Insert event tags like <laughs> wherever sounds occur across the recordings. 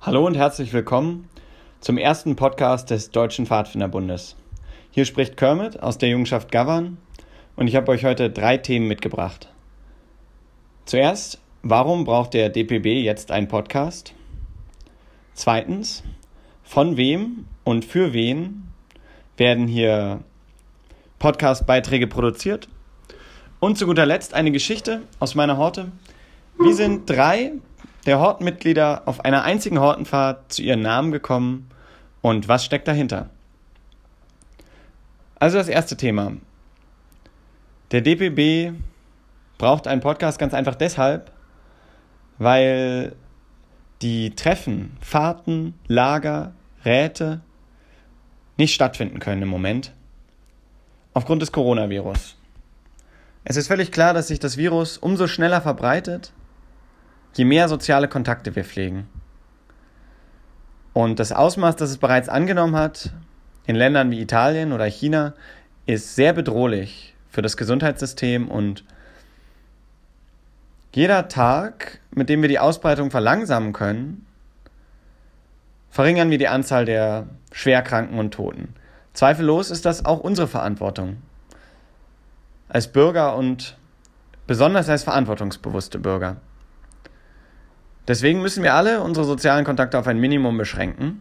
Hallo und herzlich willkommen zum ersten Podcast des Deutschen Pfadfinderbundes. Hier spricht Kermit aus der Jungenschaft Govern und ich habe euch heute drei Themen mitgebracht. Zuerst, warum braucht der DPB jetzt einen Podcast? Zweitens, von wem und für wen werden hier Podcast-Beiträge produziert? Und zu guter Letzt eine Geschichte aus meiner Horte. Wie sind drei der Hortenmitglieder auf einer einzigen Hortenfahrt zu ihren Namen gekommen und was steckt dahinter? Also das erste Thema. Der DPB braucht einen Podcast ganz einfach deshalb, weil die Treffen, Fahrten, Lager, Räte nicht stattfinden können im Moment aufgrund des Coronavirus. Es ist völlig klar, dass sich das Virus umso schneller verbreitet, je mehr soziale Kontakte wir pflegen. Und das Ausmaß, das es bereits angenommen hat, in Ländern wie Italien oder China, ist sehr bedrohlich für das Gesundheitssystem und jeder Tag, mit dem wir die Ausbreitung verlangsamen können, verringern wir die Anzahl der Schwerkranken und Toten. Zweifellos ist das auch unsere Verantwortung. Als Bürger und besonders als verantwortungsbewusste Bürger. Deswegen müssen wir alle unsere sozialen Kontakte auf ein Minimum beschränken.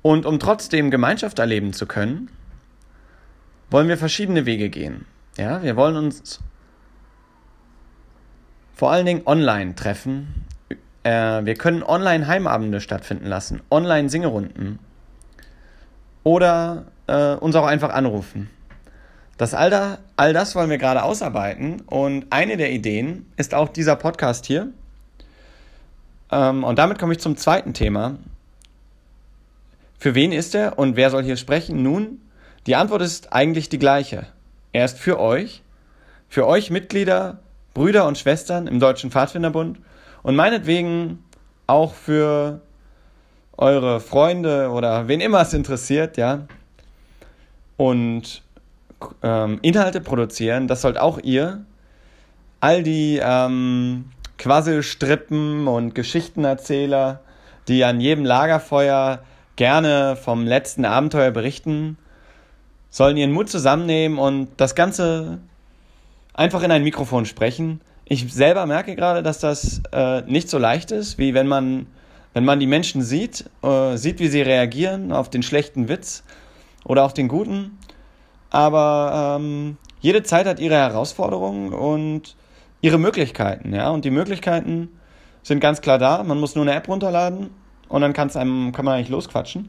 Und um trotzdem Gemeinschaft erleben zu können, wollen wir verschiedene Wege gehen. Ja, wir wollen uns vor allen Dingen online treffen. Äh, wir können online Heimabende stattfinden lassen, online Singerunden oder äh, uns auch einfach anrufen. Das all, da, all das wollen wir gerade ausarbeiten und eine der Ideen ist auch dieser Podcast hier. Ähm, und damit komme ich zum zweiten Thema. Für wen ist er und wer soll hier sprechen? Nun, die Antwort ist eigentlich die gleiche. Er ist für euch, für euch Mitglieder, Brüder und Schwestern im Deutschen Pfadfinderbund und meinetwegen auch für eure Freunde oder wen immer es interessiert, ja. Und ähm, Inhalte produzieren, das sollt auch ihr. All die ähm, Quasselstrippen und Geschichtenerzähler, die an jedem Lagerfeuer gerne vom letzten Abenteuer berichten, sollen ihren Mut zusammennehmen und das Ganze einfach in ein Mikrofon sprechen. Ich selber merke gerade, dass das äh, nicht so leicht ist, wie wenn man, wenn man die Menschen sieht, äh, sieht, wie sie reagieren auf den schlechten Witz oder auf den guten. Aber ähm, jede Zeit hat ihre Herausforderungen und ihre Möglichkeiten, ja. Und die Möglichkeiten sind ganz klar da. Man muss nur eine App runterladen und dann kann's einem, kann man eigentlich losquatschen.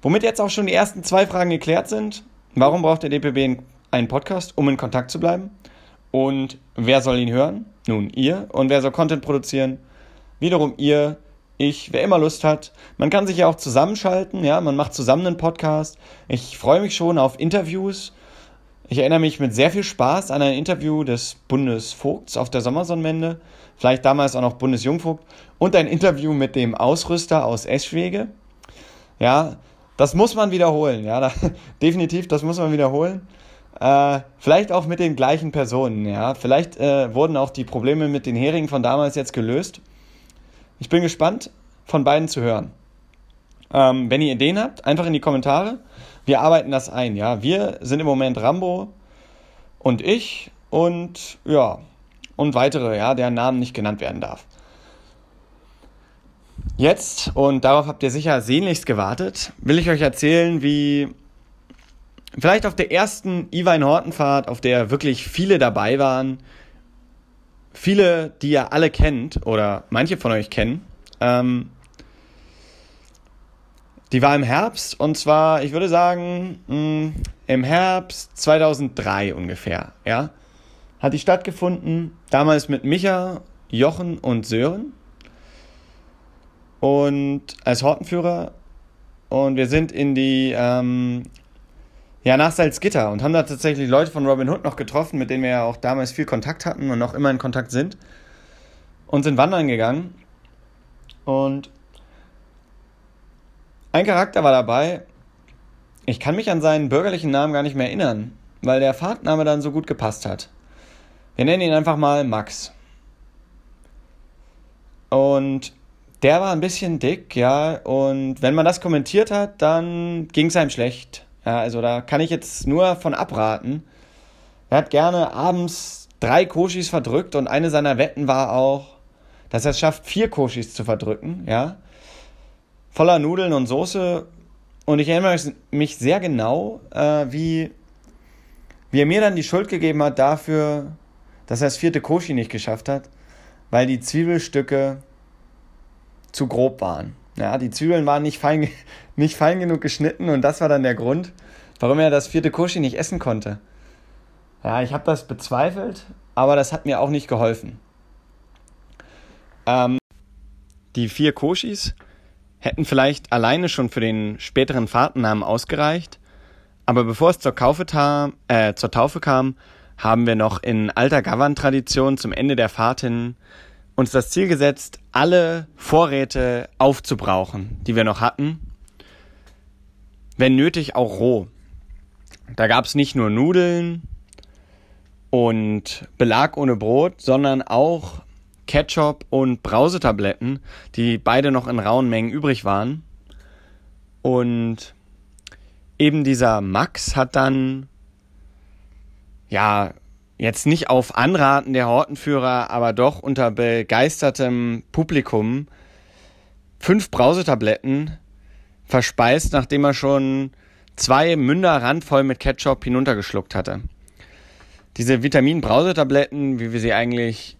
Womit jetzt auch schon die ersten zwei Fragen geklärt sind. Warum braucht der DPB einen Podcast, um in Kontakt zu bleiben? Und wer soll ihn hören? Nun, ihr. Und wer soll Content produzieren? Wiederum ihr, ich, wer immer Lust hat. Man kann sich ja auch zusammenschalten, ja, man macht zusammen einen Podcast. Ich freue mich schon auf Interviews. Ich erinnere mich mit sehr viel Spaß an ein Interview des Bundesvogts auf der Sommersonnenwende, vielleicht damals auch noch Bundesjungvogt, und ein Interview mit dem Ausrüster aus Eschwege. Ja, das muss man wiederholen, ja, da, <laughs> definitiv, das muss man wiederholen. Äh, vielleicht auch mit den gleichen Personen, ja. Vielleicht äh, wurden auch die Probleme mit den Heringen von damals jetzt gelöst. Ich bin gespannt, von beiden zu hören. Ähm, wenn ihr Ideen habt, einfach in die Kommentare. Wir arbeiten das ein, ja. Wir sind im Moment Rambo und ich und ja, und weitere, ja, deren Namen nicht genannt werden darf. Jetzt, und darauf habt ihr sicher sehnlichst gewartet, will ich euch erzählen, wie vielleicht auf der ersten Iwein Hortenfahrt, auf der wirklich viele dabei waren, viele, die ihr alle kennt oder manche von euch kennen, ähm, die war im Herbst und zwar, ich würde sagen, mh, mm, im Herbst 2003 ungefähr, ja. Hat die stattgefunden, damals mit Micha, Jochen und Sören und als Hortenführer und wir sind in die ähm, ja, nach Salzgitter und haben da tatsächlich Leute von Robin Hood noch getroffen, mit denen wir ja auch damals viel Kontakt hatten und noch immer in Kontakt sind. Und sind wandern gegangen. Und ein Charakter war dabei. Ich kann mich an seinen bürgerlichen Namen gar nicht mehr erinnern, weil der Fahrtname dann so gut gepasst hat. Wir nennen ihn einfach mal Max. Und der war ein bisschen dick, ja, und wenn man das kommentiert hat, dann ging es einem schlecht. Ja, also da kann ich jetzt nur von abraten. Er hat gerne abends drei Koshis verdrückt und eine seiner Wetten war auch, dass er es schafft, vier Koshis zu verdrücken, ja. Voller Nudeln und Soße. Und ich erinnere mich sehr genau, äh, wie, wie er mir dann die Schuld gegeben hat dafür, dass er das vierte Koshi nicht geschafft hat, weil die Zwiebelstücke zu grob waren. Ja, die Zwiebeln waren nicht fein, <laughs> nicht fein genug geschnitten und das war dann der Grund, warum er das vierte Koshi nicht essen konnte. Ja, ich habe das bezweifelt, aber das hat mir auch nicht geholfen. Ähm, die vier Koshis hätten vielleicht alleine schon für den späteren Fahrtennamen ausgereicht, aber bevor es zur, äh, zur Taufe kam, haben wir noch in alter Gavan-Tradition zum Ende der Fahrt hin uns das Ziel gesetzt, alle Vorräte aufzubrauchen, die wir noch hatten. Wenn nötig auch roh. Da gab es nicht nur Nudeln und Belag ohne Brot, sondern auch Ketchup und Brausetabletten, die beide noch in rauen Mengen übrig waren. Und eben dieser Max hat dann ja jetzt nicht auf Anraten der Hortenführer, aber doch unter begeistertem Publikum fünf Brausetabletten verspeist, nachdem er schon zwei Münder randvoll mit Ketchup hinuntergeschluckt hatte. Diese Vitamin-Brausetabletten, wie wir sie eigentlich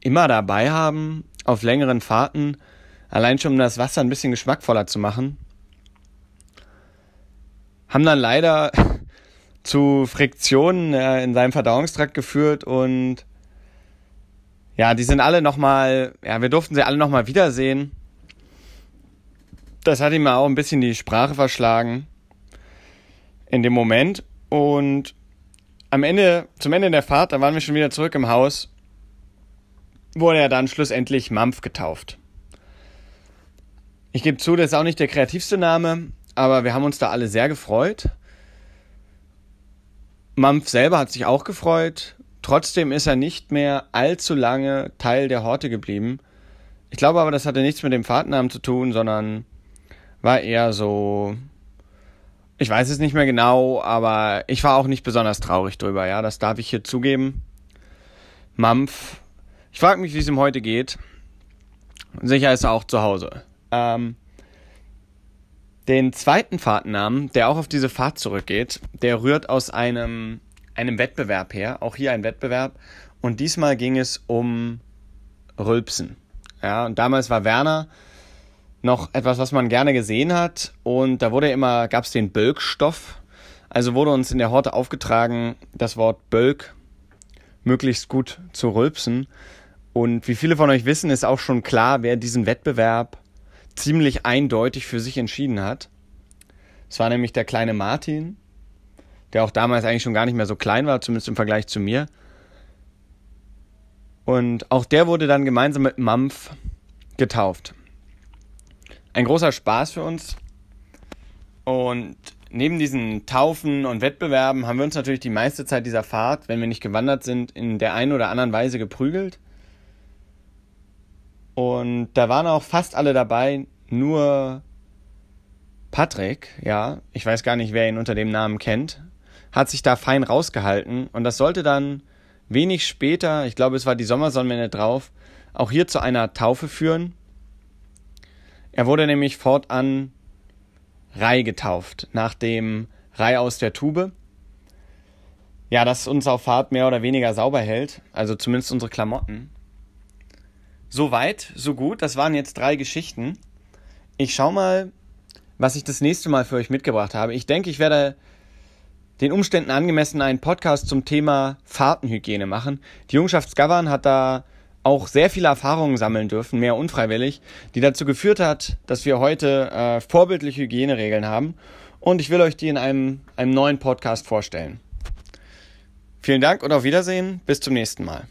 immer dabei haben, auf längeren Fahrten, allein schon um das Wasser ein bisschen geschmackvoller zu machen, haben dann leider zu Friktionen äh, in seinem Verdauungstrakt geführt und ja, die sind alle nochmal, ja, wir durften sie alle nochmal wiedersehen. Das hat ihm auch ein bisschen die Sprache verschlagen in dem Moment und am Ende, zum Ende der Fahrt, da waren wir schon wieder zurück im Haus, wurde er dann schlussendlich Mampf getauft. Ich gebe zu, das ist auch nicht der kreativste Name, aber wir haben uns da alle sehr gefreut. Mampf selber hat sich auch gefreut. Trotzdem ist er nicht mehr allzu lange Teil der Horte geblieben. Ich glaube aber, das hatte nichts mit dem Fahrtennamen zu tun, sondern war eher so. Ich weiß es nicht mehr genau, aber ich war auch nicht besonders traurig drüber, ja, das darf ich hier zugeben. Mampf, ich frage mich, wie es ihm heute geht. Sicher ist er auch zu Hause. Ähm, den zweiten Fahrtennamen, der auch auf diese Fahrt zurückgeht, der rührt aus einem, einem Wettbewerb her. Auch hier ein Wettbewerb. Und diesmal ging es um Rülpsen. Ja, und damals war Werner noch etwas, was man gerne gesehen hat. Und da wurde immer, gab es den Bölkstoff. Also wurde uns in der Horte aufgetragen, das Wort Bölk möglichst gut zu rülpsen. Und wie viele von euch wissen, ist auch schon klar, wer diesen Wettbewerb ziemlich eindeutig für sich entschieden hat. Es war nämlich der kleine Martin, der auch damals eigentlich schon gar nicht mehr so klein war, zumindest im Vergleich zu mir. Und auch der wurde dann gemeinsam mit Mampf getauft. Ein großer Spaß für uns. Und neben diesen Taufen und Wettbewerben haben wir uns natürlich die meiste Zeit dieser Fahrt, wenn wir nicht gewandert sind, in der einen oder anderen Weise geprügelt. Und da waren auch fast alle dabei, nur Patrick, ja, ich weiß gar nicht, wer ihn unter dem Namen kennt, hat sich da fein rausgehalten und das sollte dann wenig später, ich glaube es war die Sommersonnenwende drauf, auch hier zu einer Taufe führen. Er wurde nämlich fortan Rai getauft, nach dem Rai aus der Tube. Ja, das uns auf Fahrt mehr oder weniger sauber hält, also zumindest unsere Klamotten. So weit, so gut. Das waren jetzt drei Geschichten. Ich schau mal, was ich das nächste Mal für euch mitgebracht habe. Ich denke, ich werde den Umständen angemessen einen Podcast zum Thema Fahrtenhygiene machen. Die Jungschaft Skavan hat da auch sehr viele Erfahrungen sammeln dürfen, mehr unfreiwillig, die dazu geführt hat, dass wir heute äh, vorbildliche Hygieneregeln haben. Und ich will euch die in einem, einem neuen Podcast vorstellen. Vielen Dank und auf Wiedersehen. Bis zum nächsten Mal.